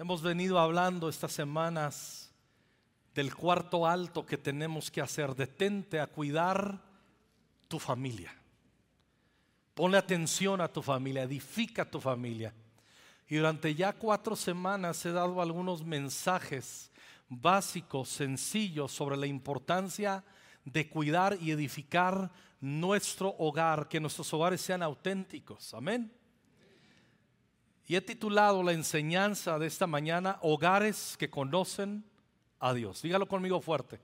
Hemos venido hablando estas semanas del cuarto alto que tenemos que hacer. Detente a cuidar tu familia. Ponle atención a tu familia, edifica tu familia. Y durante ya cuatro semanas he dado algunos mensajes básicos, sencillos, sobre la importancia de cuidar y edificar nuestro hogar, que nuestros hogares sean auténticos. Amén. Y he titulado la enseñanza de esta mañana, Hogares que conocen a Dios. Dígalo conmigo fuerte.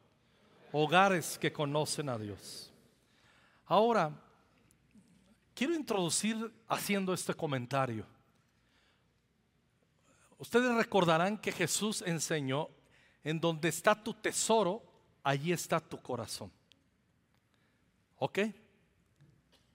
Hogares que conocen a Dios. Ahora, quiero introducir haciendo este comentario. Ustedes recordarán que Jesús enseñó, en donde está tu tesoro, allí está tu corazón. ¿Ok?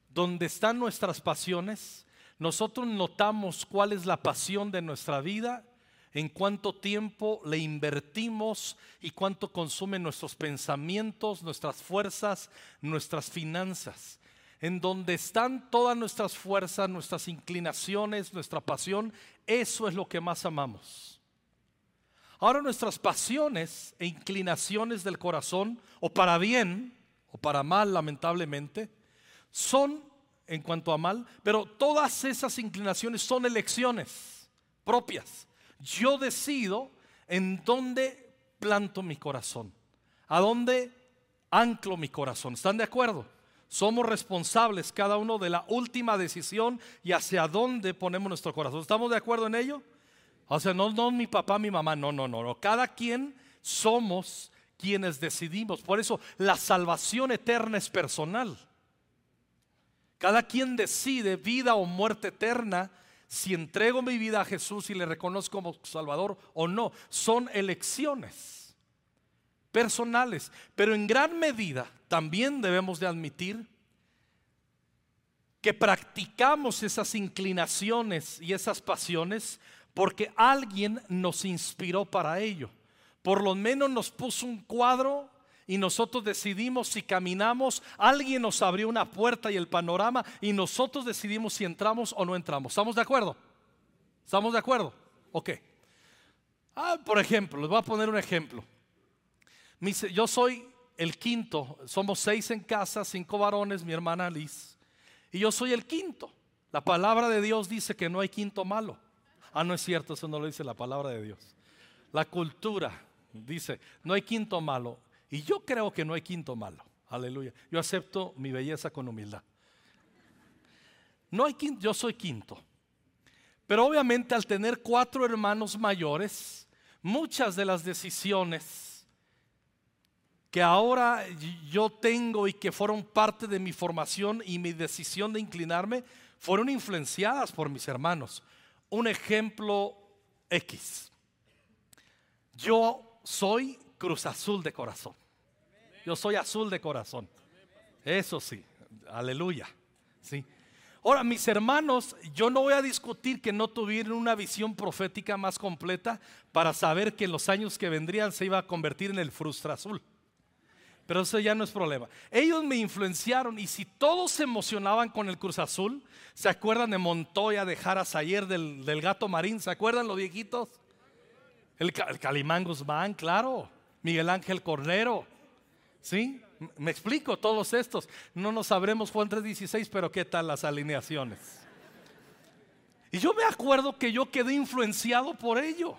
Donde están nuestras pasiones, nosotros notamos cuál es la pasión de nuestra vida, en cuánto tiempo le invertimos y cuánto consumen nuestros pensamientos, nuestras fuerzas, nuestras finanzas. En donde están todas nuestras fuerzas, nuestras inclinaciones, nuestra pasión, eso es lo que más amamos. Ahora nuestras pasiones e inclinaciones del corazón, o para bien o para mal lamentablemente, son en cuanto a mal, pero todas esas inclinaciones son elecciones propias. Yo decido en dónde planto mi corazón, a dónde anclo mi corazón. ¿Están de acuerdo? Somos responsables cada uno de la última decisión y hacia dónde ponemos nuestro corazón. ¿Estamos de acuerdo en ello? O sea, no, no mi papá, mi mamá, no, no, no, no. Cada quien somos quienes decidimos. Por eso la salvación eterna es personal. Cada quien decide vida o muerte eterna si entrego mi vida a Jesús y le reconozco como Salvador o no. Son elecciones personales. Pero en gran medida también debemos de admitir que practicamos esas inclinaciones y esas pasiones porque alguien nos inspiró para ello. Por lo menos nos puso un cuadro y nosotros decidimos si caminamos, alguien nos abrió una puerta y el panorama y nosotros decidimos si entramos o no entramos. ¿Estamos de acuerdo? ¿Estamos de acuerdo? Ok. Ah, por ejemplo, les voy a poner un ejemplo. Yo soy el quinto, somos seis en casa, cinco varones, mi hermana Liz, y yo soy el quinto. La palabra de Dios dice que no hay quinto malo. Ah, no es cierto, eso no lo dice la palabra de Dios. La cultura dice, no hay quinto malo. Y yo creo que no hay quinto malo. Aleluya. Yo acepto mi belleza con humildad. No hay quinto, yo soy quinto. Pero obviamente al tener cuatro hermanos mayores, muchas de las decisiones que ahora yo tengo y que fueron parte de mi formación y mi decisión de inclinarme, fueron influenciadas por mis hermanos. Un ejemplo X. Yo soy Cruz Azul de corazón. Yo soy azul de corazón. Eso sí, aleluya. Sí. Ahora, mis hermanos, yo no voy a discutir que no tuvieron una visión profética más completa para saber que en los años que vendrían se iba a convertir en el frustra azul. Pero eso ya no es problema. Ellos me influenciaron y si todos se emocionaban con el Cruz Azul, ¿se acuerdan de Montoya, de Jaras ayer, del, del gato marín? ¿Se acuerdan los viejitos? El, el Calimán Guzmán, claro. Miguel Ángel Cornero. ¿Sí? Me explico, todos estos. No nos sabremos Juan 3.16, pero ¿qué tal las alineaciones? Y yo me acuerdo que yo quedé influenciado por ello.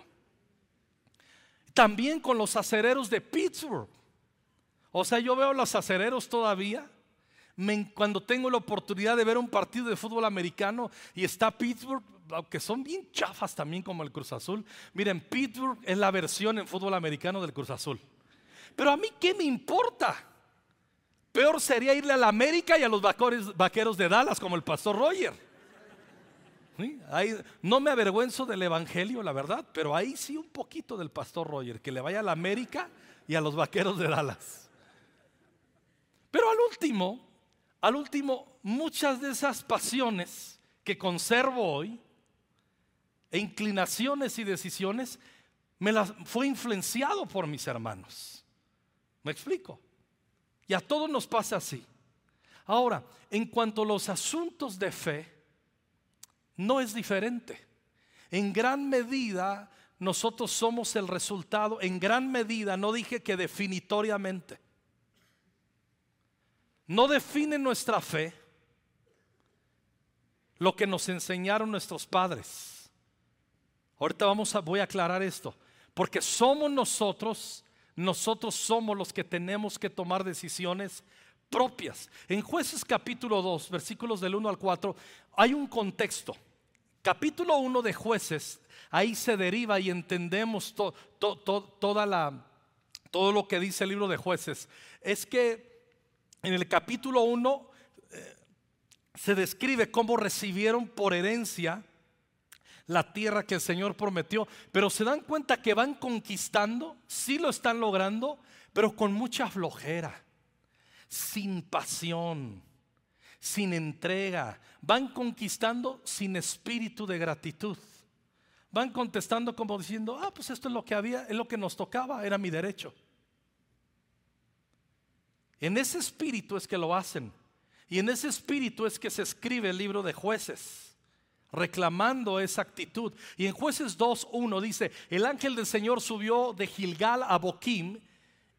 También con los acereros de Pittsburgh. O sea, yo veo a los acereros todavía. cuando tengo la oportunidad de ver un partido de fútbol americano y está Pittsburgh, aunque son bien chafas también como el Cruz Azul. Miren, Pittsburgh es la versión en fútbol americano del Cruz Azul. Pero a mí, ¿qué me importa? Peor sería irle a la América y a los vaqueros, de Dallas, como el pastor Roger. no me avergüenzo del Evangelio, la verdad, pero ahí sí un poquito del pastor Roger, que le vaya a la América y a los vaqueros de Dallas. Pero al último, al último, muchas de esas pasiones que conservo hoy, e inclinaciones y decisiones, me las fue influenciado por mis hermanos. ¿Me explico? Y a todos nos pasa así. Ahora, en cuanto a los asuntos de fe, no es diferente. En gran medida, nosotros somos el resultado en gran medida, no dije que definitoriamente. No define nuestra fe lo que nos enseñaron nuestros padres. Ahorita vamos a voy a aclarar esto, porque somos nosotros, nosotros somos los que tenemos que tomar decisiones propias. En Jueces capítulo 2, versículos del 1 al 4, hay un contexto. Capítulo 1 de Jueces, ahí se deriva y entendemos toda la, todo lo que dice el libro de Jueces. Es que en el capítulo 1 eh, se describe cómo recibieron por herencia la tierra que el Señor prometió, pero se dan cuenta que van conquistando, sí lo están logrando, pero con mucha flojera sin pasión, sin entrega. Van conquistando sin espíritu de gratitud. Van contestando como diciendo, ah, pues esto es lo que había, es lo que nos tocaba, era mi derecho. En ese espíritu es que lo hacen. Y en ese espíritu es que se escribe el libro de jueces, reclamando esa actitud. Y en jueces 2.1 dice, el ángel del Señor subió de Gilgal a Boquim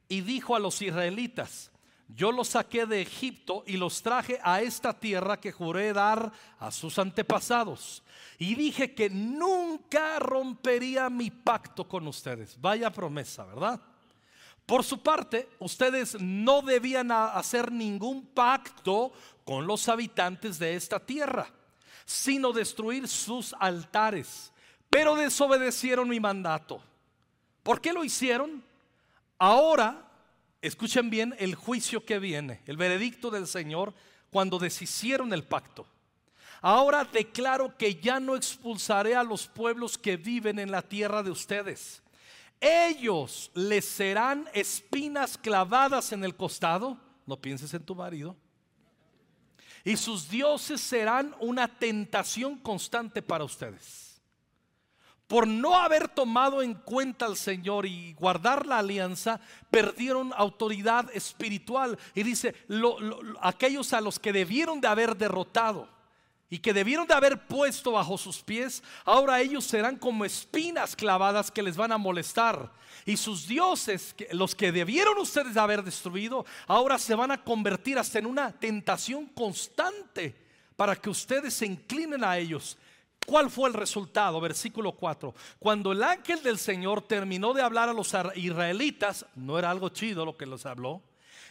y dijo a los israelitas, yo los saqué de Egipto y los traje a esta tierra que juré dar a sus antepasados. Y dije que nunca rompería mi pacto con ustedes. Vaya promesa, ¿verdad? Por su parte, ustedes no debían hacer ningún pacto con los habitantes de esta tierra, sino destruir sus altares. Pero desobedecieron mi mandato. ¿Por qué lo hicieron? Ahora Escuchen bien el juicio que viene, el veredicto del Señor cuando deshicieron el pacto. Ahora declaro que ya no expulsaré a los pueblos que viven en la tierra de ustedes. Ellos les serán espinas clavadas en el costado. No pienses en tu marido. Y sus dioses serán una tentación constante para ustedes por no haber tomado en cuenta al Señor y guardar la alianza, perdieron autoridad espiritual. Y dice, aquellos a los que debieron de haber derrotado y que debieron de haber puesto bajo sus pies, ahora ellos serán como espinas clavadas que les van a molestar. Y sus dioses, los que debieron ustedes de haber destruido, ahora se van a convertir hasta en una tentación constante para que ustedes se inclinen a ellos ¿Cuál fue el resultado? Versículo 4. Cuando el ángel del Señor terminó de hablar a los israelitas, no era algo chido lo que les habló,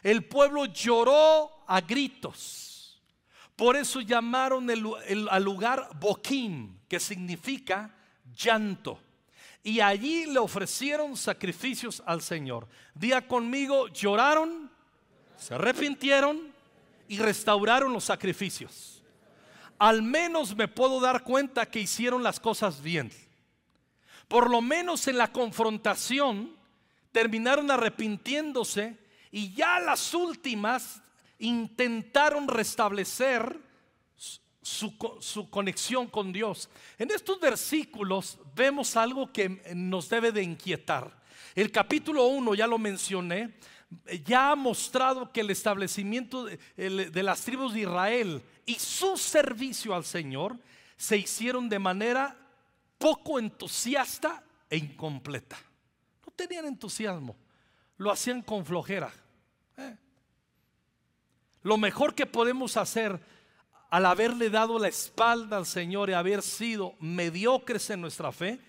el pueblo lloró a gritos. Por eso llamaron al lugar Boquim, que significa llanto. Y allí le ofrecieron sacrificios al Señor. Día conmigo, lloraron, se arrepintieron y restauraron los sacrificios al menos me puedo dar cuenta que hicieron las cosas bien. Por lo menos en la confrontación terminaron arrepintiéndose y ya las últimas intentaron restablecer su, su, conexión con Dios. En estos versículos vemos algo que nos debe de inquietar. El capítulo 1, ya lo mencioné, ya ha mostrado que el establecimiento de, las tribus de Israel y su servicio al Señor se hicieron de manera poco entusiasta e incompleta. No tenían entusiasmo, lo hacían con flojera. ¿eh? Lo mejor que podemos hacer al haberle dado la espalda al Señor y haber sido mediocres en nuestra fe,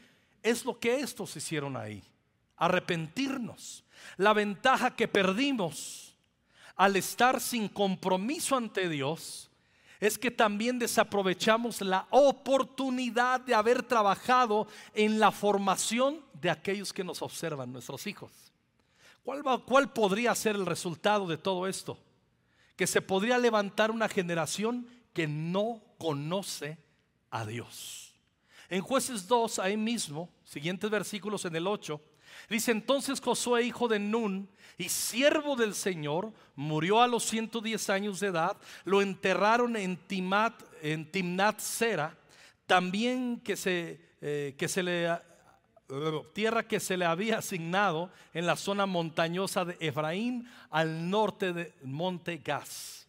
es lo que estos hicieron ahí. Arrepentirnos la ventaja que perdimos al estar sin compromiso ante Dios es que también desaprovechamos la oportunidad de haber trabajado en la formación de aquellos que nos observan, nuestros hijos. ¿Cuál, ¿Cuál, podría ser el resultado de todo esto? Que se podría levantar una generación que no conoce a Dios. En jueces 2, ahí mismo, siguientes versículos en el 8, Dice entonces Josué, hijo de Nun y siervo del Señor, murió a los 110 años de edad. Lo enterraron en, Timat, en Timnat Sera, también que se, eh, que se le tierra que se le había asignado en la zona montañosa de Efraín al norte de Monte Gas.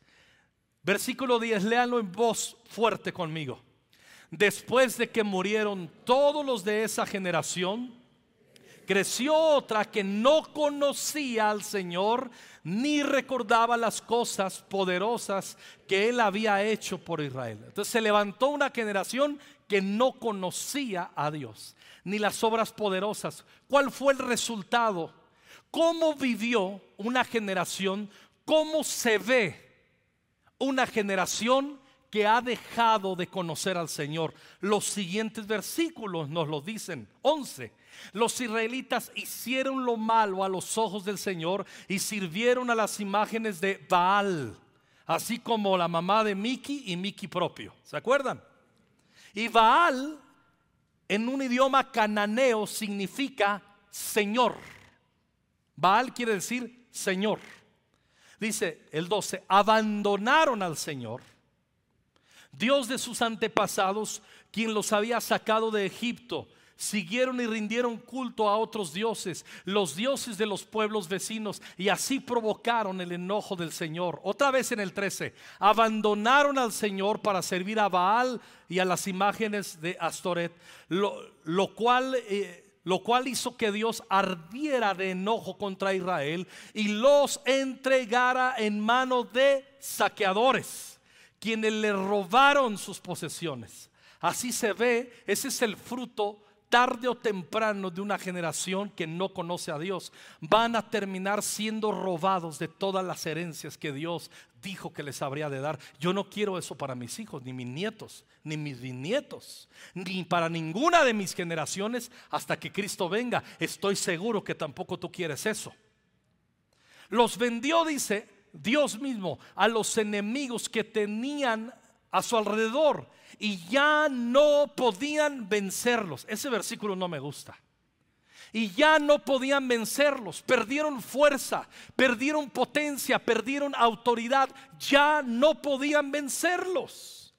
Versículo 10, léanlo en voz fuerte conmigo. Después de que murieron todos los de esa generación, creció otra que no conocía al Señor ni recordaba las cosas poderosas que él había hecho por Israel. Entonces se levantó una generación que no conocía a Dios, ni las obras poderosas. ¿Cuál fue el resultado? ¿Cómo vivió una generación? ¿Cómo se ve una generación que ha dejado de conocer al Señor? Los siguientes versículos nos lo dicen. 11. Los israelitas hicieron lo malo a los ojos del Señor y sirvieron a las imágenes de Baal, así como la mamá de Miki y Miki propio. ¿Se acuerdan? Y Baal en un idioma cananeo significa Señor. Baal quiere decir Señor. Dice el 12, abandonaron al Señor, Dios de sus antepasados, quien los había sacado de Egipto siguieron y rindieron culto a otros dioses, los dioses de los pueblos vecinos, y así provocaron el enojo del Señor. Otra vez en el 13, abandonaron al Señor para servir a Baal y a las imágenes de Astoret, lo, cual... Eh, lo cual hizo que Dios ardiera de enojo contra Israel y los entregara en manos de saqueadores, quienes le robaron sus posesiones. Así se ve, ese es el fruto tarde o temprano de una generación que no conoce a Dios, van a terminar siendo robados de todas las herencias que Dios dijo que les habría de dar. Yo no quiero eso para mis hijos, ni mis nietos, ni mis bisnietos, ni para ninguna de mis generaciones hasta que Cristo venga. Estoy seguro que tampoco tú quieres eso. Los vendió, dice Dios mismo, a los enemigos que tenían a su alrededor y ya no podían vencerlos. Ese versículo no me gusta. Y ya no podían vencerlos, perdieron fuerza, perdieron potencia, perdieron autoridad, ya no podían vencerlos.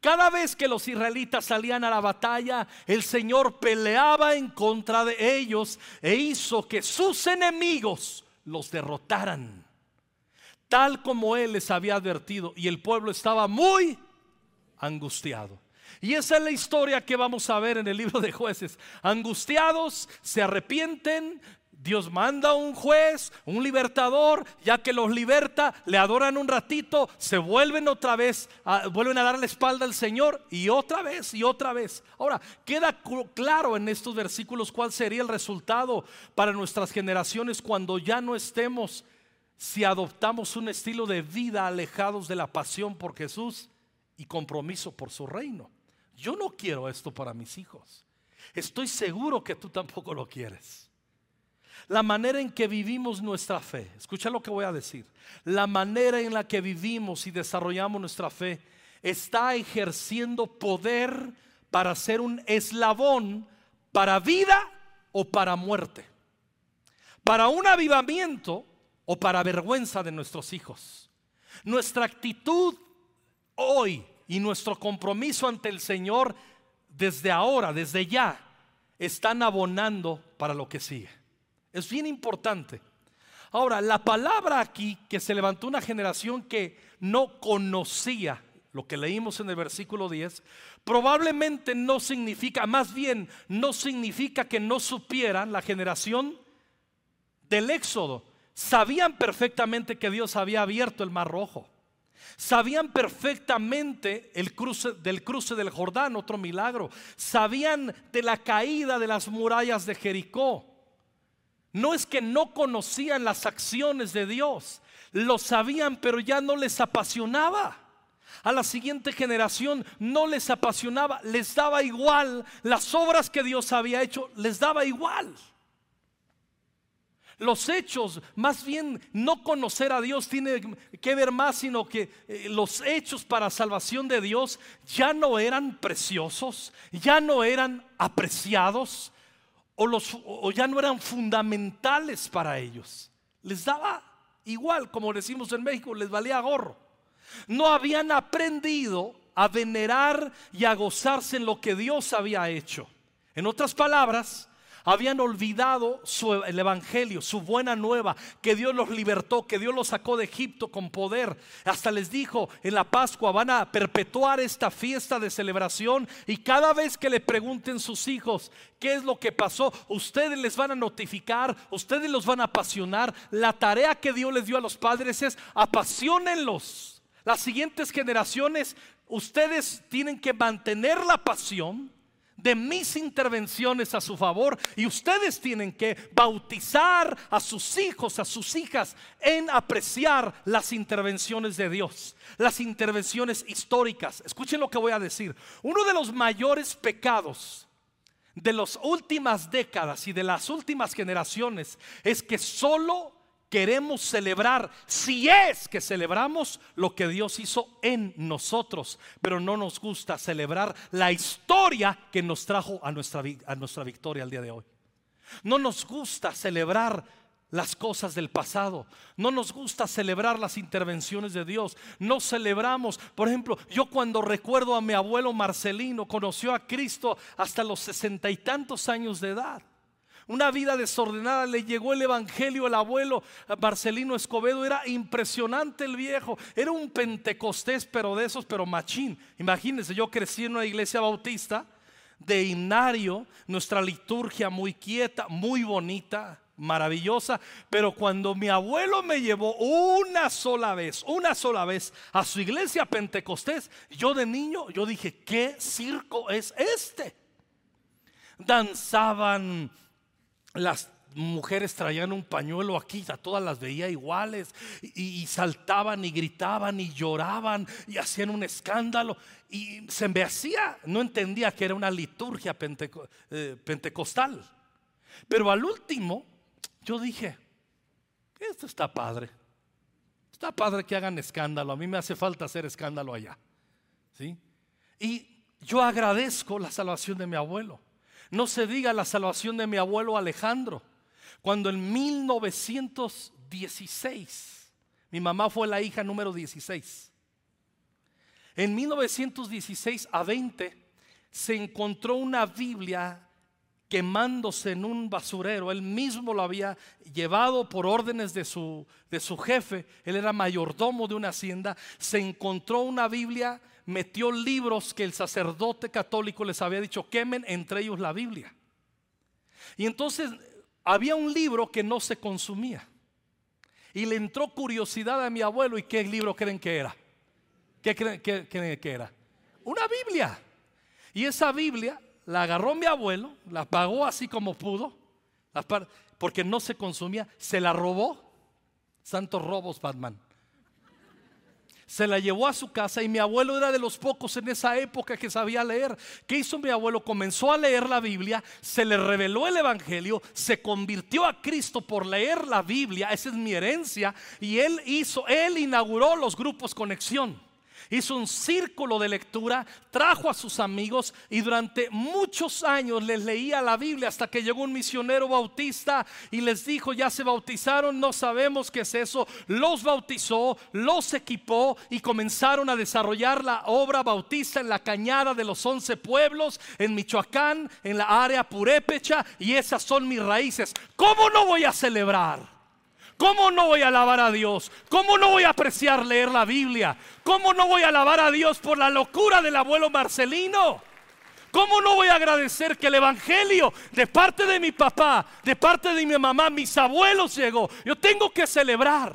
Cada vez que los israelitas salían a la batalla, el Señor peleaba en contra de ellos e hizo que sus enemigos los derrotaran, tal como Él les había advertido. Y el pueblo estaba muy angustiado. Y esa es la historia que vamos a ver en el libro de jueces. Angustiados, se arrepienten, Dios manda un juez, un libertador, ya que los liberta, le adoran un ratito, se vuelven otra vez, vuelven a dar la espalda al Señor y otra vez y otra vez. Ahora, queda claro en estos versículos cuál sería el resultado para nuestras generaciones cuando ya no estemos, si adoptamos un estilo de vida alejados de la pasión por Jesús y compromiso por su reino. Yo no quiero esto para mis hijos. Estoy seguro que tú tampoco lo quieres. La manera en que vivimos nuestra fe, escucha lo que voy a decir, la manera en la que vivimos y desarrollamos nuestra fe está ejerciendo poder para ser un eslabón para vida o para muerte, para un avivamiento o para vergüenza de nuestros hijos. Nuestra actitud hoy y nuestro compromiso ante el Señor desde ahora, desde ya, están abonando para lo que sigue. Es bien importante. Ahora, la palabra aquí que se levantó una generación que no conocía lo que leímos en el versículo 10, probablemente no significa, más bien no significa que no supieran la generación del Éxodo. Sabían perfectamente que Dios había abierto el mar rojo. Sabían perfectamente el cruce, del cruce del Jordán, otro milagro. Sabían de la caída de las murallas de Jericó. No es que no conocían las acciones de Dios, lo sabían, pero ya no les apasionaba. A la siguiente generación no les apasionaba, les daba igual. Las obras que Dios había hecho, les daba igual. Los hechos, más bien no conocer a Dios tiene que ver más, sino que eh, los hechos para salvación de Dios ya no eran preciosos, ya no eran apreciados o, los, o ya no eran fundamentales para ellos. Les daba igual, como decimos en México, les valía gorro. No habían aprendido a venerar y a gozarse en lo que Dios había hecho. En otras palabras, Habían olvidado el Evangelio, su buena nueva, que Dios los libertó, que Dios los sacó de Egipto con poder. Hasta les dijo, en la Pascua van a perpetuar esta fiesta de celebración y cada vez que le pregunten sus hijos qué es lo que pasó, ustedes les van a notificar, ustedes los van a apasionar. La tarea que Dios les dio a los padres es apasionenlos. Las siguientes generaciones, ustedes tienen que mantener la pasión de mis intervenciones a su favor y ustedes tienen que bautizar a sus hijos, a sus hijas en apreciar las intervenciones de Dios, las intervenciones históricas. Escuchen lo que voy a decir. Uno de los mayores pecados de las últimas décadas y de las últimas generaciones es que solo queremos celebrar, si es que celebramos lo que Dios hizo en nosotros, pero no nos gusta celebrar la historia que nos trajo a nuestra, a nuestra victoria al día de hoy. No nos gusta celebrar las cosas del pasado. No nos gusta celebrar las intervenciones de Dios. No celebramos, por ejemplo, yo cuando recuerdo a mi abuelo Marcelino, conoció a Cristo hasta los sesenta y tantos años de edad una vida desordenada. Le llegó el evangelio al abuelo Marcelino Escobedo. Era impresionante el viejo. Era un pentecostés, pero de esos, pero machín. Imagínense, yo crecí en una iglesia bautista de himnario, nuestra liturgia muy quieta, muy bonita, maravillosa. Pero cuando mi abuelo me llevó una sola vez, una sola vez a su iglesia pentecostés, yo de niño, yo dije, ¿qué circo es este? Danzaban las mujeres traían un pañuelo aquí, a todas las veía iguales, y, saltaban y gritaban y lloraban y hacían un escándalo. Y se me hacía, no entendía que era una liturgia eh, pentecostal. Pero al último, yo dije, esto está padre. Está padre que hagan escándalo. A mí me hace falta hacer escándalo allá. ¿sí? Y yo agradezco la salvación de mi abuelo. No se diga la salvación de mi abuelo Alejandro, cuando en 1916, mi mamá fue la hija número 16. En 1916 a 20 se encontró una Biblia quemándose en un basurero. Él mismo lo había llevado por órdenes de su, de su jefe. Él era mayordomo de una hacienda. Se encontró una Biblia metió libros que el sacerdote católico les había dicho quemen, entre ellos la Biblia. Y entonces había un libro que no se consumía. Y le entró curiosidad a mi abuelo. ¿Y qué libro creen que era? ¿Qué creen que, era? Una Biblia. Y esa Biblia la agarró mi abuelo, la pagó así como pudo, porque no se consumía, se la robó. Santos robos, Batman se la llevó a su casa y mi abuelo era de los pocos en esa época que sabía leer. ¿Qué hizo mi abuelo? Comenzó a leer la Biblia, se le reveló el Evangelio, se convirtió a Cristo por leer la Biblia, esa es mi herencia, y él hizo, él inauguró los grupos conexión hizo un círculo de lectura, trajo a sus amigos y durante muchos años les leía la Biblia hasta que llegó un misionero bautista y les dijo, ya se bautizaron, no sabemos qué es eso. Los bautizó, los equipó y comenzaron a desarrollar la obra bautista en la cañada de los once pueblos, en Michoacán, en la área purépecha y esas son mis raíces. ¿Cómo no voy a celebrar? ¿Cómo no voy a alabar a Dios? ¿Cómo no voy a apreciar leer la Biblia? ¿Cómo no voy a alabar a Dios por la locura del abuelo Marcelino? ¿Cómo no voy a agradecer que el Evangelio de parte de mi papá, de parte de mi mamá, mis abuelos llegó? Yo tengo que celebrar.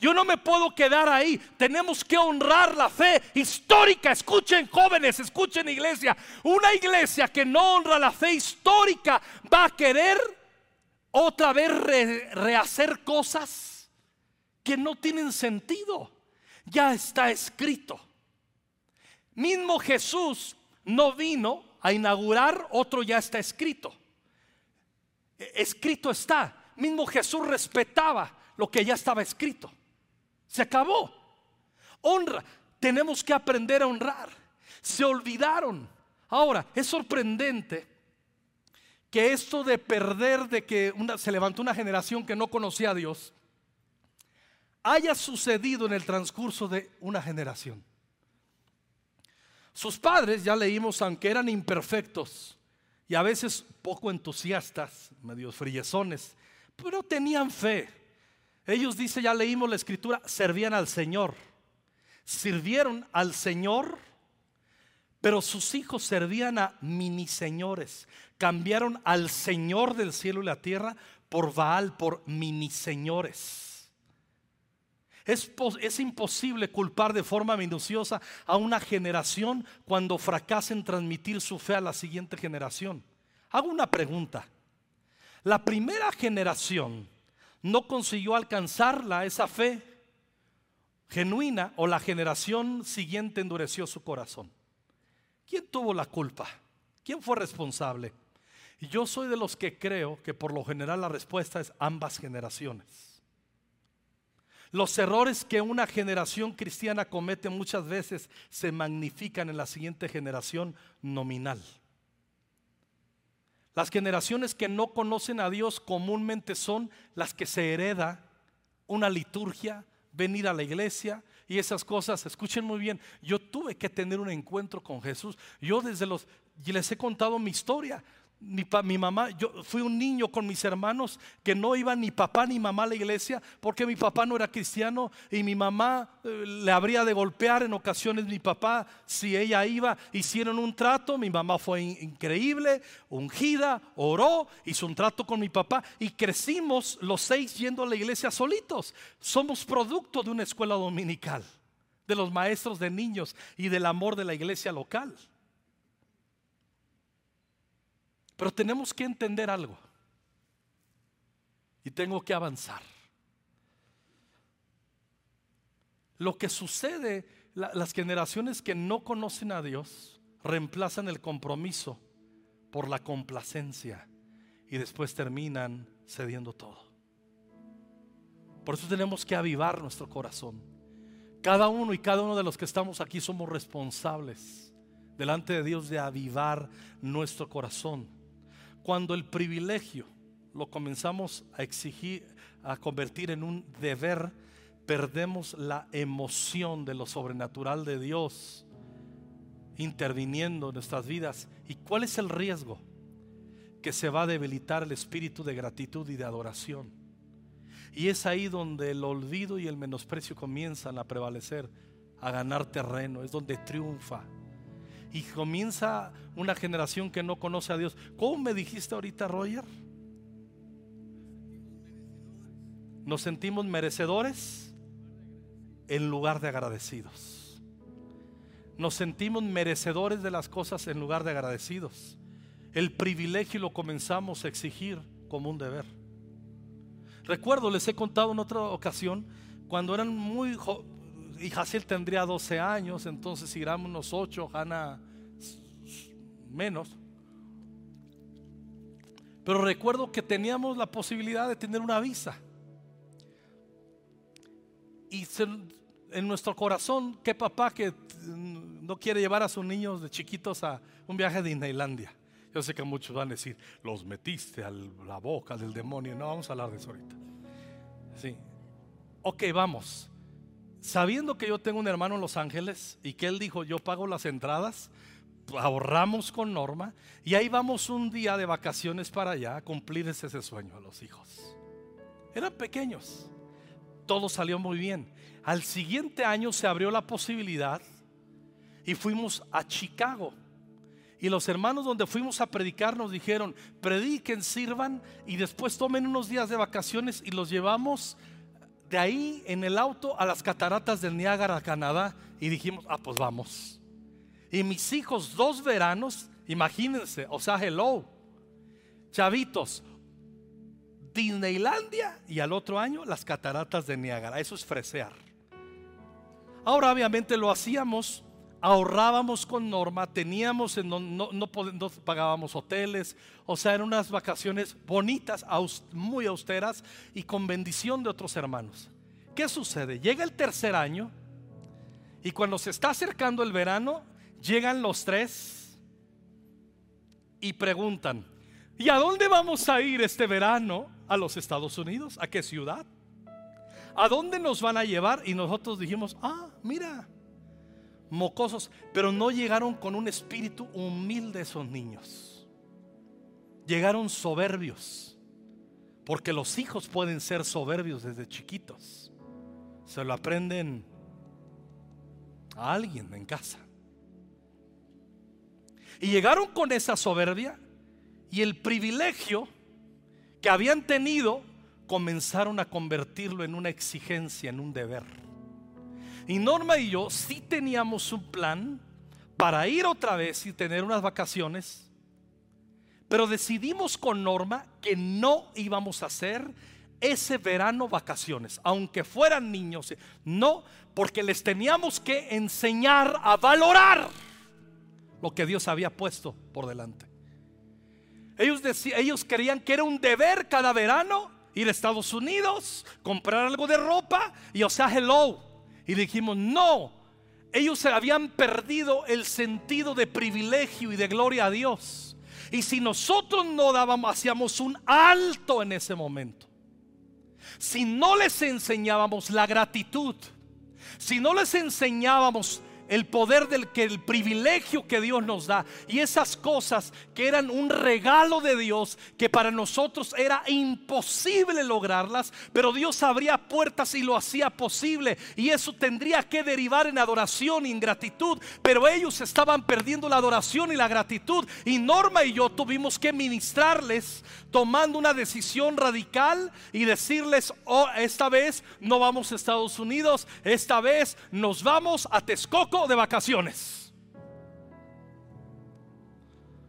Yo no me puedo quedar ahí. Tenemos que honrar la fe histórica. Escuchen jóvenes, escuchen iglesia. Una iglesia que no honra la fe histórica va a querer otra vez rehacer cosas que no tienen sentido. Ya está escrito. Mismo Jesús no vino a inaugurar, otro ya está escrito. E, escrito está. Mismo Jesús respetaba lo que ya estaba escrito. Se acabó. Honra. Tenemos que aprender a honrar. Se olvidaron. Ahora, es sorprendente que esto de perder, de que se levantó una generación que no conocía a Dios, haya sucedido en el transcurso de una generación. Sus padres, ya leímos, aunque eran imperfectos y a veces poco entusiastas, medios frillezones, pero tenían fe. Ellos, dice, ya leímos la escritura, servían al Señor. Sirvieron al Señor, pero sus hijos servían a mini señores. Cambiaron al Señor del cielo y la tierra por Baal, por mini señores. Es, es, imposible culpar de forma minuciosa a una generación cuando fracasa en transmitir su fe a la siguiente generación. Hago una pregunta. La primera generación no consiguió alcanzarla, esa fe genuina, o la generación siguiente endureció su corazón. ¿Quién tuvo la culpa? ¿Quién fue responsable? Y yo soy de los que creo que por lo general la respuesta es ambas generaciones. Los errores que una generación cristiana comete muchas veces se magnifican en la siguiente generación nominal. Las generaciones que no conocen a Dios comúnmente son las que se hereda una liturgia, venir a la iglesia y esas cosas. Escuchen muy bien, yo tuve que tener un encuentro con Jesús. Yo desde los, y les he contado mi historia. Mi, mi, mamá, yo fui un niño con mis hermanos que no iba ni papá ni mamá a la iglesia porque mi papá no era cristiano y mi mamá eh, le habría de golpear en ocasiones mi papá si ella iba. Hicieron un trato, mi mamá fue increíble, ungida, oró, hizo un trato con mi papá y crecimos los seis yendo a la iglesia solitos. Somos producto de una escuela dominical, de los maestros de niños y del amor de la iglesia local. Pero tenemos que entender algo. Y tengo que avanzar. Lo que sucede, las generaciones que no conocen a Dios reemplazan el compromiso por la complacencia y después terminan cediendo todo. Por eso tenemos que avivar nuestro corazón. Cada uno y cada uno de los que estamos aquí somos responsables delante de Dios de avivar nuestro corazón. Cuando el privilegio lo comenzamos a exigir, a convertir en un deber, perdemos la emoción de lo sobrenatural de Dios interviniendo en nuestras vidas. ¿Y cuál es el riesgo? Que se va a debilitar el espíritu de gratitud y de adoración. Y es ahí donde el olvido y el menosprecio comienzan a prevalecer, a ganar terreno, es donde triunfa y comienza una generación que no conoce a Dios. ¿Cómo me dijiste ahorita, Roger? Nos sentimos merecedores en lugar de agradecidos. Nos sentimos merecedores de las cosas en lugar de agradecidos. El privilegio lo comenzamos a exigir como un deber. Recuerdo, les he contado en otra ocasión, cuando eran muy y Hazel tendría 12 años, entonces irán unos 8, Hanna menos. Pero recuerdo que teníamos la posibilidad de tener una visa. Y en nuestro corazón, ¿qué papá que no quiere llevar a sus niños de chiquitos a un viaje a Disneylandia? Yo sé que muchos van a decir, los metiste a la boca del demonio. No, vamos a hablar de eso ahorita. Sí. Ok, vamos sabiendo que yo tengo un hermano en Los Ángeles y que él dijo, yo pago las entradas, ahorramos con Norma y ahí vamos un día de vacaciones para allá a cumplir ese, sueño a los hijos. Eran pequeños, todo salió muy bien. Al siguiente año se abrió la posibilidad y fuimos a Chicago. Y los hermanos donde fuimos a predicar nos dijeron, prediquen, sirvan y después tomen unos días de vacaciones y los llevamos de ahí en el auto a las cataratas del Niágara, Canadá, y dijimos, ah, pues vamos. Y mis hijos, dos veranos, imagínense, o sea, hello, chavitos, Disneylandia y al otro año las cataratas de Niágara, eso es fresear. Ahora obviamente lo hacíamos ahorrábamos con norma, teníamos, no, no, no, pagábamos hoteles, o sea, eran unas vacaciones bonitas, muy austeras y con bendición de otros hermanos. ¿Qué sucede? Llega el tercer año y cuando se está acercando el verano, llegan los tres y preguntan, ¿y a dónde vamos a ir este verano? ¿A los Estados Unidos? ¿A qué ciudad? ¿A dónde nos van a llevar? Y nosotros dijimos, ah, mira, mocosos, pero no llegaron con un espíritu humilde esos niños. llegaron soberbios, porque los hijos pueden ser soberbios desde chiquitos. Se lo aprenden a alguien en casa. Y llegaron con esa soberbia y el privilegio que habían tenido comenzaron a convertirlo en una exigencia, en un deber. Y Norma y yo sí teníamos un plan para ir otra vez y tener unas vacaciones, pero decidimos con Norma que no íbamos a hacer ese verano vacaciones, aunque fueran niños, no, porque les teníamos que enseñar a valorar lo que Dios había puesto por delante. Ellos, decían, ellos querían que era un deber cada verano ir a Estados Unidos, comprar algo de ropa y o sea, hello. Y dijimos, no, ellos se habían perdido el sentido de privilegio y de gloria a Dios. Y si nosotros no dábamos, hacíamos un alto en ese momento. Si no les enseñábamos la gratitud, si no les enseñábamos el poder del que el privilegio que Dios nos da y esas cosas que eran un regalo de Dios que para nosotros era imposible lograrlas, pero Dios abría puertas y lo hacía posible y eso tendría que derivar en adoración y en gratitud, pero ellos estaban perdiendo la adoración y la gratitud y Norma y yo tuvimos que ministrarles tomando una decisión radical y decirles, oh, esta vez no vamos a Estados Unidos, esta vez nos vamos a Texcoco de vacaciones.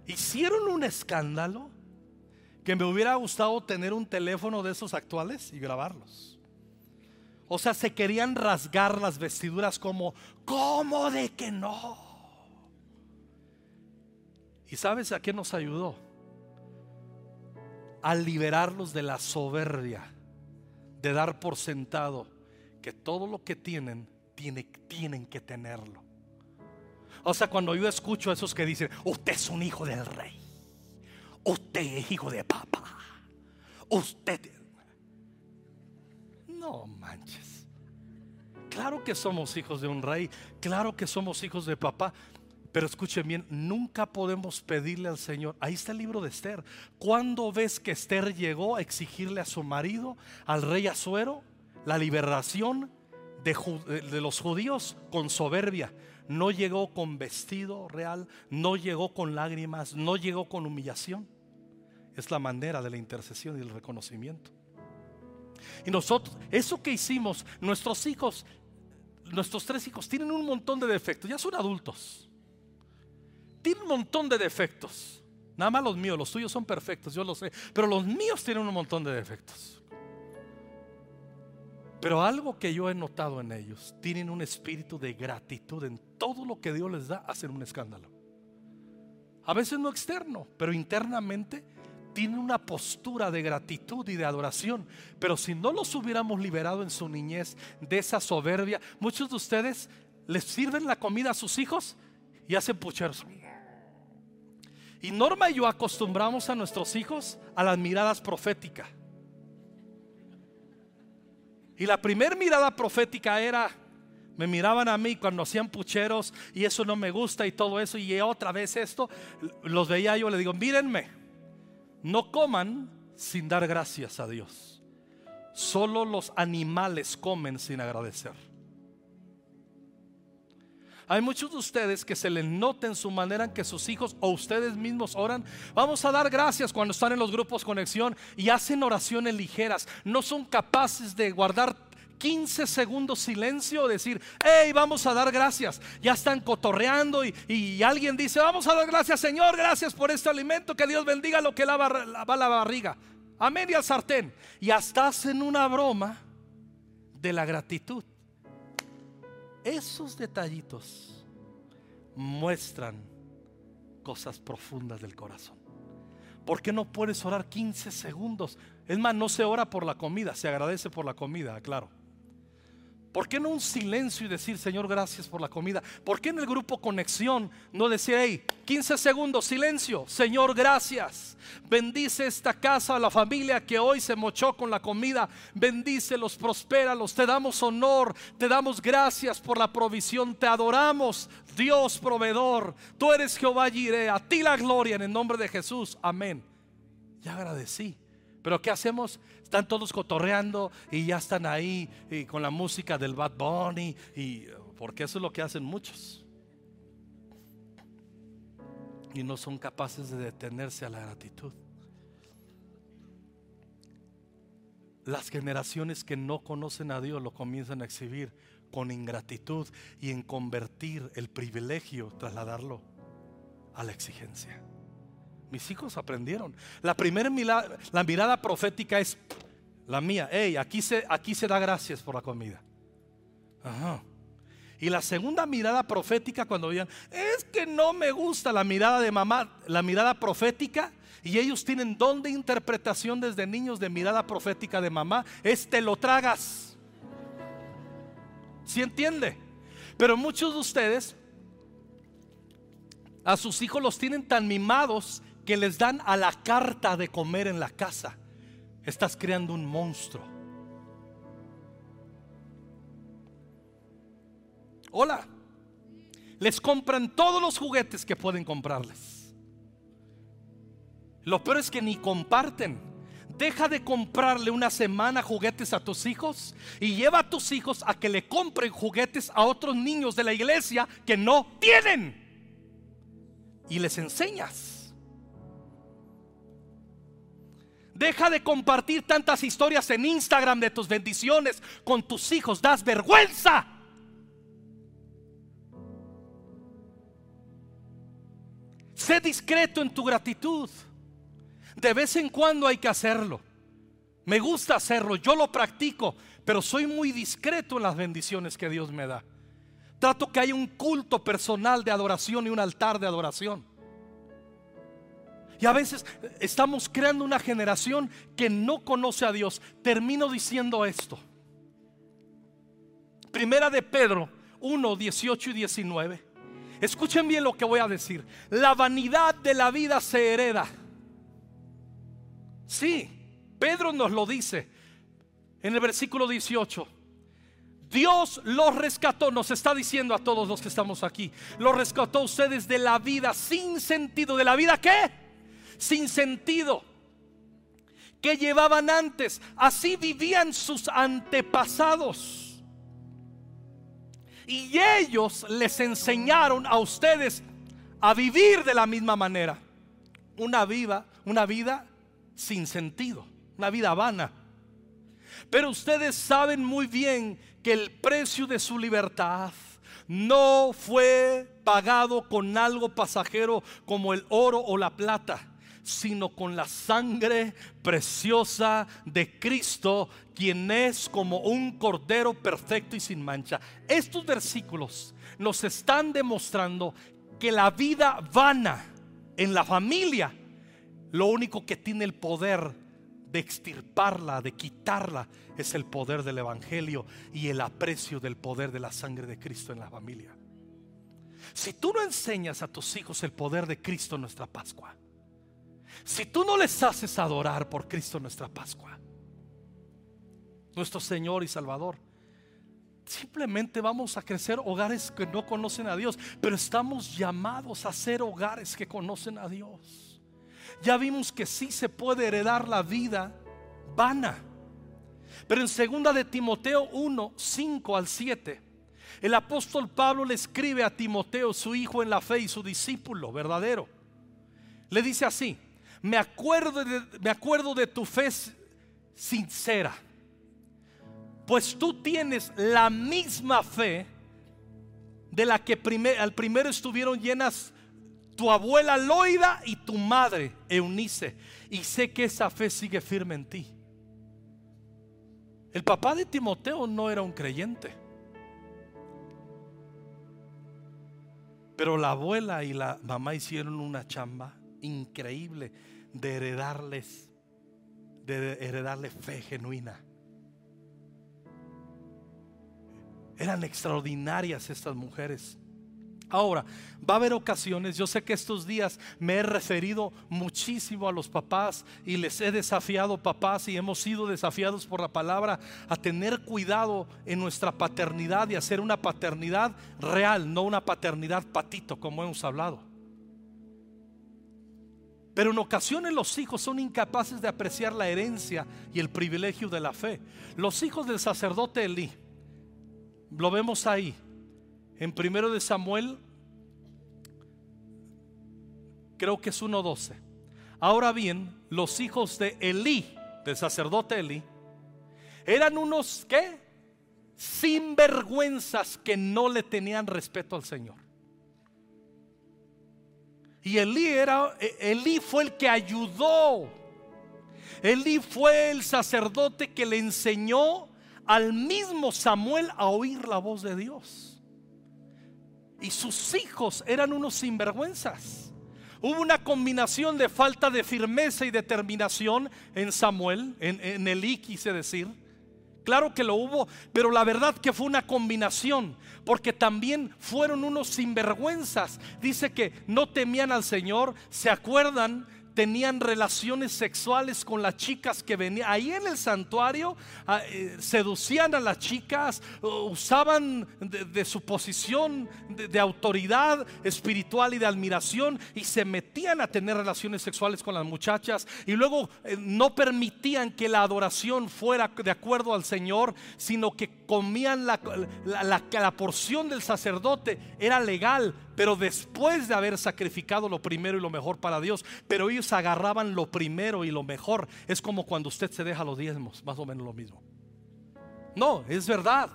Hicieron un escándalo que me hubiera gustado tener un teléfono de esos actuales y grabarlos. O sea, se querían rasgar las vestiduras como, ¿cómo de que no? ¿Y sabes a qué nos ayudó? A liberarlos de la soberbia, de dar por sentado que todo lo que tienen, tiene, tienen que tenerlo. O sea, cuando yo escucho a esos que dicen, usted es un hijo del rey, usted es hijo de papá, usted... No manches. Claro que somos hijos de un rey, claro que somos hijos de papá, pero escuchen bien, nunca podemos pedirle al Señor. Ahí está el libro de Esther. ¿Cuándo ves que Esther llegó a exigirle a su marido, al rey Azuero, la liberación de, los judíos con soberbia? no llegó con vestido real, no llegó con lágrimas, no llegó con humillación. Es la manera de la intercesión y el reconocimiento. Y nosotros, eso que hicimos, nuestros hijos, nuestros tres hijos tienen un montón de defectos, ya son adultos. Tienen un montón de defectos. Nada más los míos, los tuyos son perfectos, yo lo sé, pero los míos tienen un montón de defectos. Pero algo que yo he notado en ellos, tienen un espíritu de gratitud en todo lo que Dios les da, hacen un escándalo. A veces no externo, pero internamente tienen una postura de gratitud y de adoración. Pero si no los hubiéramos liberado en su niñez de esa soberbia, muchos de ustedes les sirven la comida a sus hijos y hacen pucheros. Y Norma y yo acostumbramos a nuestros hijos a las miradas proféticas. Y la primera mirada profética era, me miraban a mí cuando hacían pucheros y eso no me gusta y todo eso y otra vez esto, los veía yo, le digo, mírenme, no coman sin dar gracias a Dios. Solo los animales comen sin agradecer. Hay muchos de ustedes que se les nota en su manera en que sus hijos o ustedes mismos oran. Vamos a dar gracias cuando están en los grupos conexión y hacen oraciones ligeras. No son capaces de guardar 15 segundos silencio, decir, hey, vamos a dar gracias. Ya están cotorreando y, alguien dice, vamos a dar gracias, Señor, gracias por este alimento, que Dios bendiga lo que lava, lava la barriga. Amén y al sartén. Y hasta hacen una broma de la gratitud. Esos detallitos muestran cosas profundas del corazón. ¿Por qué no puedes orar 15 segundos? Es más, no se ora por la comida, se agradece por la comida, claro. ¿Por qué no un silencio y decir, Señor, gracias por la comida? ¿Por qué en el grupo Conexión no decir, hey, 15 segundos, silencio, Señor, gracias? Bendice esta casa, la familia que hoy se mochó con la comida. Bendícelos, prospéralos. Te damos honor, te damos gracias por la provisión. Te adoramos, Dios proveedor. Tú eres Jehová Jireh. A ti la gloria en el nombre de Jesús. Amén Ya agradecí. Pero ¿qué hacemos? Están todos cotorreando y ya están ahí con la música del Bad Bunny y porque eso es lo que hacen muchos. Y no son capaces de detenerse a la gratitud. Las generaciones que no conocen a Dios lo comienzan a exhibir con ingratitud y en convertir el privilegio, trasladarlo a la exigencia. Mis hijos aprendieron. La primera mirada, la mirada profética es la mía. Hey, aquí se, aquí se da gracias por la comida. Y la segunda mirada profética cuando digan, es que no me gusta la mirada de mamá, la mirada profética, y ellos tienen don de interpretación desde niños de mirada profética de mamá, es te lo tragas. ¿Sí entiende? Pero muchos de ustedes a sus hijos los tienen tan mimados que les dan a la carta de comer en la casa. Estás creando un monstruo. Hola. Les compran todos los juguetes que pueden comprarles. Lo peor es que ni comparten. Deja de comprarle una semana juguetes a tus hijos y lleva a tus hijos a que le compren juguetes a otros niños de la iglesia que no tienen. Y les enseñas. Deja de compartir tantas historias en Instagram de tus bendiciones con tus hijos. Das vergüenza. Sé discreto en tu gratitud. De vez en cuando hay que hacerlo. Me gusta hacerlo, yo lo practico, pero soy muy discreto en las bendiciones que Dios me da. Trato que haya un culto personal de adoración y un altar de adoración. Y a veces estamos creando una generación que no conoce a Dios. Termino diciendo esto. Primera de Pedro 1, 18 y 19. Escuchen bien lo que voy a decir. La vanidad de la vida se hereda. Sí, Pedro nos lo dice en el versículo 18. Dios los rescató, nos está diciendo a todos los que estamos aquí, los rescató ustedes de la vida sin sentido. ¿De la vida qué? Sin sentido. Que llevaban antes. Así vivían sus antepasados. Y ellos les enseñaron a ustedes a vivir de la misma manera. Una vida, una vida sin sentido, una vida vana. Pero ustedes saben muy bien que el precio de su libertad no fue pagado con algo pasajero como el oro o la plata sino con la sangre preciosa de Cristo, quien es como un cordero perfecto y sin mancha. Estos versículos nos están demostrando que la vida vana en la familia, lo único que tiene el poder de extirparla, de quitarla, es el poder del Evangelio y el aprecio del poder de la sangre de Cristo en la familia. Si tú no enseñas a tus hijos el poder de Cristo en nuestra Pascua, si tú no les haces adorar por Cristo nuestra Pascua, nuestro Señor y Salvador, simplemente vamos a crecer hogares que no conocen a Dios, pero estamos llamados a ser hogares que conocen a Dios. Ya vimos que sí se puede heredar la vida vana. Pero en segunda de Timoteo 1, 5 al 7, el apóstol Pablo le escribe a Timoteo, su hijo en la fe y su discípulo verdadero. Le dice así: me acuerdo de, me acuerdo de tu fe sincera. Pues tú tienes la misma fe de la que al primero estuvieron llenas tu abuela Loida y tu madre Eunice. Y sé que esa fe sigue firme en ti. El papá de Timoteo no era un creyente. Pero la abuela y la mamá hicieron una chamba increíble de heredarles, de heredarle fe genuina. Eran extraordinarias estas mujeres. Ahora, va a haber ocasiones, yo sé que estos días me he referido muchísimo a los papás y les he desafiado papás y hemos sido desafiados por la palabra a tener cuidado en nuestra paternidad y hacer una paternidad real, no una paternidad patito como hemos hablado. Pero en ocasiones los hijos son incapaces de apreciar la herencia y el privilegio de la fe. Los hijos del sacerdote Elí, lo vemos ahí, en primero de Samuel, creo que es 1.12. Ahora bien, los hijos de Elí, del sacerdote Elí, eran unos que sinvergüenzas que no le tenían respeto al Señor. Y Elí, era, Elí fue el que ayudó. Elí fue el sacerdote que le enseñó al mismo Samuel a oír la voz de Dios. Y sus hijos eran unos sinvergüenzas. Hubo una combinación de falta de firmeza y determinación en Samuel, en, en Elí quise decir Claro que lo hubo, pero la verdad que fue una combinación, porque también fueron unos sinvergüenzas. Dice que no temían al Señor, se acuerdan tenían relaciones sexuales con las chicas que venían. Ahí en el santuario ah, eh, seducían a las chicas, usaban de, su posición de, autoridad espiritual y de admiración y se metían a tener relaciones sexuales con las muchachas y luego eh, no permitían que la adoración fuera de acuerdo al Señor, sino que comían la, la, porción del sacerdote, era legal pero después de haber sacrificado lo primero y lo mejor para Dios, pero ellos agarraban lo primero y lo mejor. Es como cuando usted se deja los diezmos, más o menos lo mismo. No, es verdad.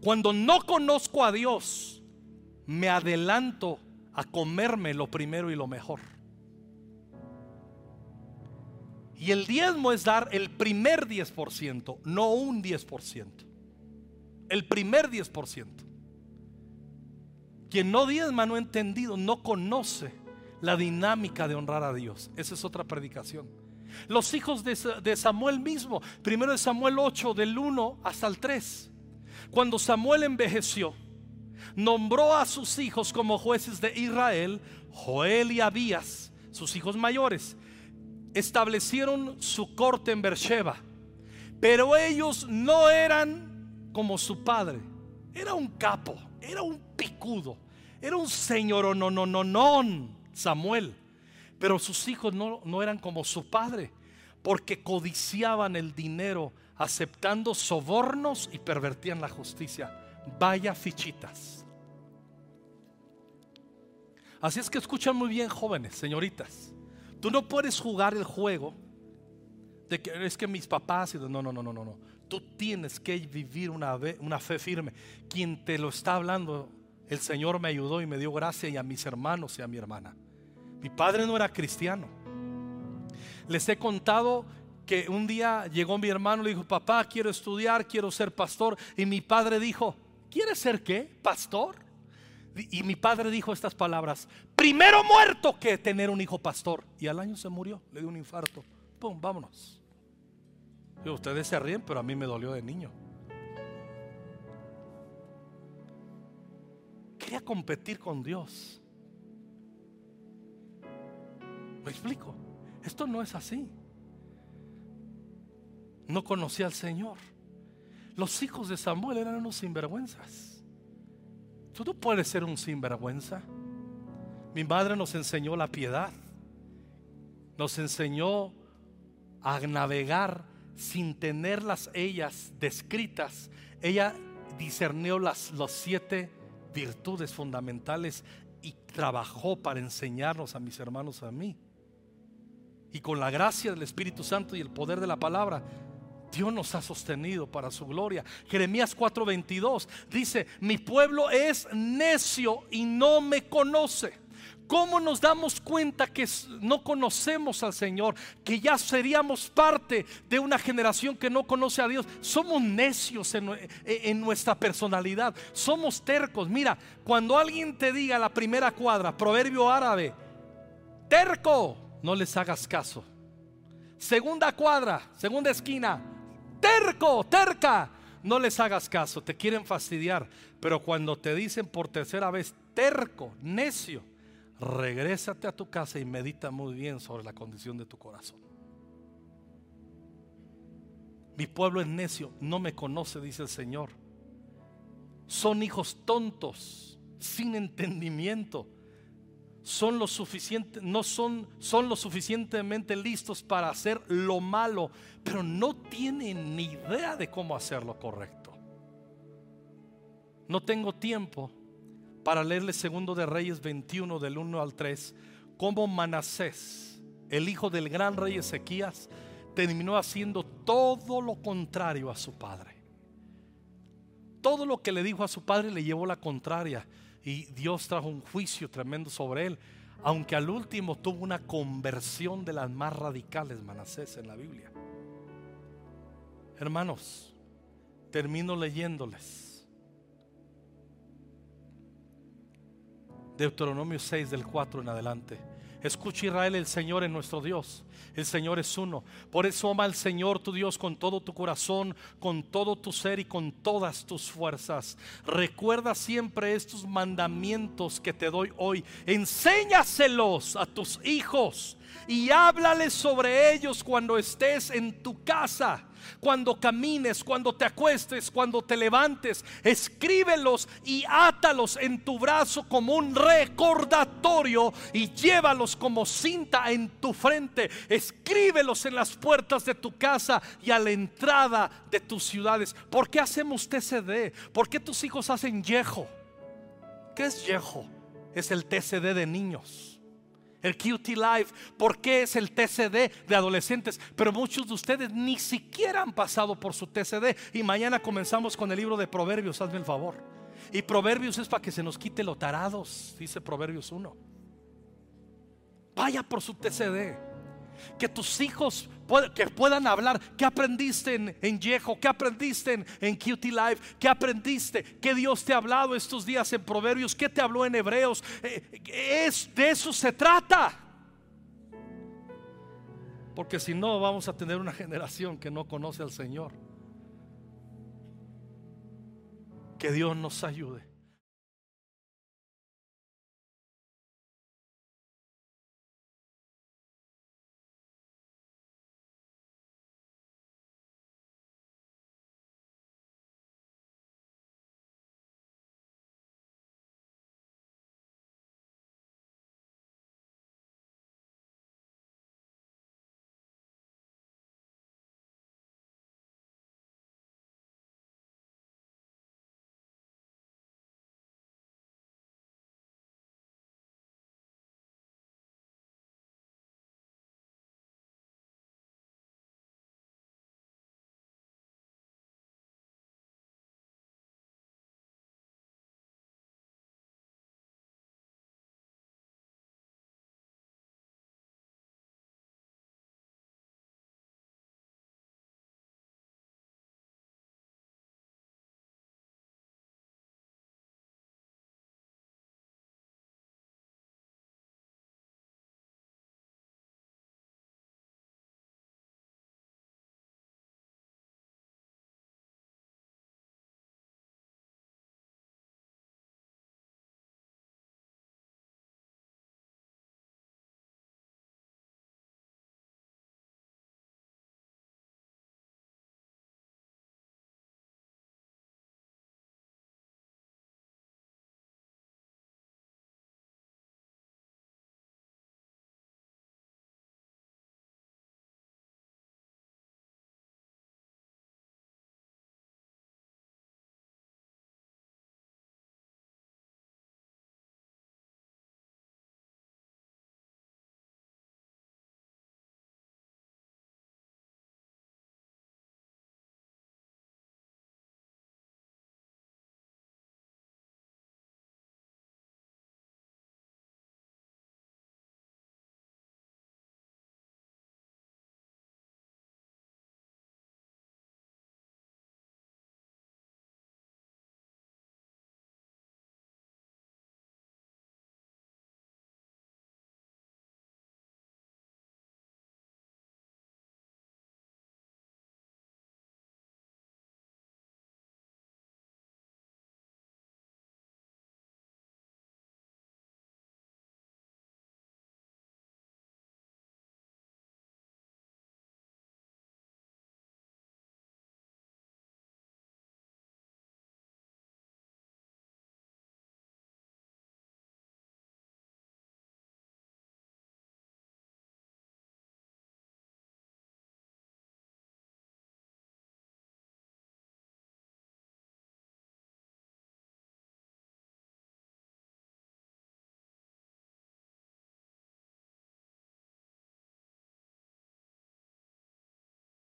Cuando no conozco a Dios, me adelanto a comerme lo primero y lo mejor. Y el diezmo es dar el primer 10%, no un 10%. El primer 10%. Quien no diezma no ha entendido, no conoce la dinámica de honrar a Dios. Esa es otra predicación. Los hijos de Samuel mismo, primero de Samuel 8, del 1 hasta el 3. Cuando Samuel envejeció, nombró a sus hijos como jueces de Israel, Joel y Abías, sus hijos mayores. Establecieron su corte en Beersheba, pero ellos no eran como su padre. Era un capo, era un picudo, era un señor no, no, no, no, Samuel. Pero sus hijos no, no eran como su padre, porque codiciaban el dinero, aceptando sobornos y pervertían la justicia. Vaya fichitas. Así es que escuchan muy bien, jóvenes, señoritas. Tú no puedes jugar el juego de que es que mis papás, no, no, no, no, no, no. Tú tienes que vivir una fe firme. Quien te lo está hablando el Señor me ayudó y me dio gracia y a mis hermanos y a mi hermana. Mi padre no era cristiano. Les he contado que un día llegó mi hermano y le dijo, papá, quiero estudiar, quiero ser pastor. Y mi padre dijo, ¿quieres ser qué? ¿Pastor? Y mi padre dijo estas palabras, primero muerto que tener un hijo pastor. Y al año se murió, le dio un infarto. Pum, vámonos. Y ustedes se ríen, pero a mí me dolió de niño. quería competir con Dios. ¿Me explico? Esto no es así. No conocía al Señor. Los hijos de Samuel eran unos sinvergüenzas. Tú no puedes ser un sinvergüenza. Mi madre nos enseñó la piedad. Nos enseñó a navegar sin tenerlas ellas descritas. Ella discernió las, los siete virtudes fundamentales y trabajó para enseñarnos a mis hermanos a mí. Y con la gracia del Espíritu Santo y el poder de la palabra, Dios nos ha sostenido para su gloria. Jeremías 4:22 dice, mi pueblo es necio y no me conoce. ¿Cómo nos damos cuenta que no conocemos al Señor? Que ya seríamos parte de una generación que no conoce a Dios. Somos necios en, nuestra personalidad. Somos tercos. Mira, cuando alguien te diga la primera cuadra, proverbio árabe, terco, no les hagas caso. Segunda cuadra, segunda esquina, terco, terca, no les hagas caso. Te quieren fastidiar. Pero cuando te dicen por tercera vez, terco, necio, regrésate a tu casa y medita muy bien sobre la condición de tu corazón. Mi pueblo es necio, no me conoce, dice el Señor. Son hijos tontos, sin entendimiento. Son lo suficiente, no son, son lo suficientemente listos para hacer lo malo, pero no tienen ni idea de cómo hacer lo correcto. No tengo tiempo para leerle segundo de Reyes 21 del 1 al 3, cómo Manasés, el hijo del gran rey Ezequías, terminó haciendo todo lo contrario a su padre. Todo lo que le dijo a su padre le llevó la contraria y Dios trajo un juicio tremendo sobre él, aunque al último tuvo una conversión de las más radicales Manasés en la Biblia. Hermanos, termino leyéndoles. Deuteronomio 6 del 4 en adelante. Escucha Israel, el Señor es nuestro Dios. El Señor es uno. Por eso ama al Señor tu Dios con todo tu corazón, con todo tu ser y con todas tus fuerzas. Recuerda siempre estos mandamientos que te doy hoy. Enséñaselos a tus hijos y háblales sobre ellos cuando estés en tu casa cuando camines, cuando te acuestes, cuando te levantes. Escríbelos y átalos en tu brazo como un recordatorio y llévalos como cinta en tu frente. Escríbelos en las puertas de tu casa y a la entrada de tus ciudades. ¿Por qué hacemos TCD? ¿Por qué tus hijos hacen yejo? ¿Qué es yejo? Es el TCD de niños el QT Live, ¿por qué es el TCD de adolescentes? Pero muchos de ustedes ni siquiera han pasado por su TCD. Y mañana comenzamos con el libro de Proverbios, hazme el favor. Y Proverbios es para que se nos quite lo tarados, dice Proverbios 1. Vaya por su TCD. Que tus hijos que puedan hablar. ¿Qué aprendiste en, en Yeho? ¿Qué aprendiste en, en QT Live? ¿Qué aprendiste? ¿Qué Dios te ha hablado estos días en Proverbios? ¿Qué te habló en Hebreos? Eh, es, de eso se trata. Porque si no, vamos a tener una generación que no conoce al Señor. Que Dios nos ayude.